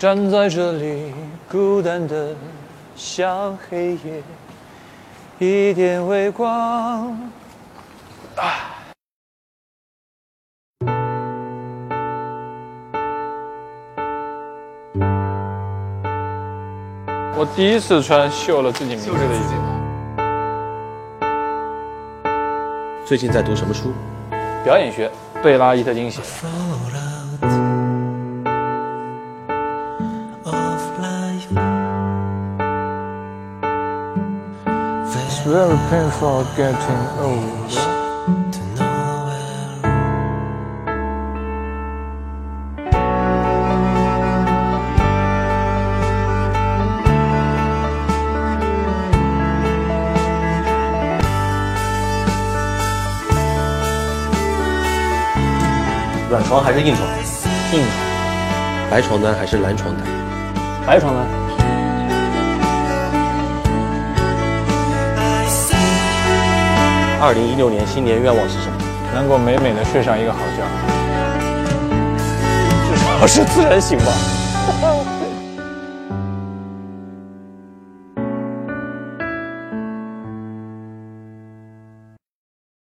站在这里，孤单的像黑夜，一点微光。我第一次穿绣了自己名字的衣服。最近在读什么书？表演学，贝拉伊特金写的。It's very painful getting old. To nowhere. 软床还是硬床？硬白床单还是蓝床单？白床单。二零一六年新年愿望是什么？能够美美的睡上一个好觉，至少是自然醒吧。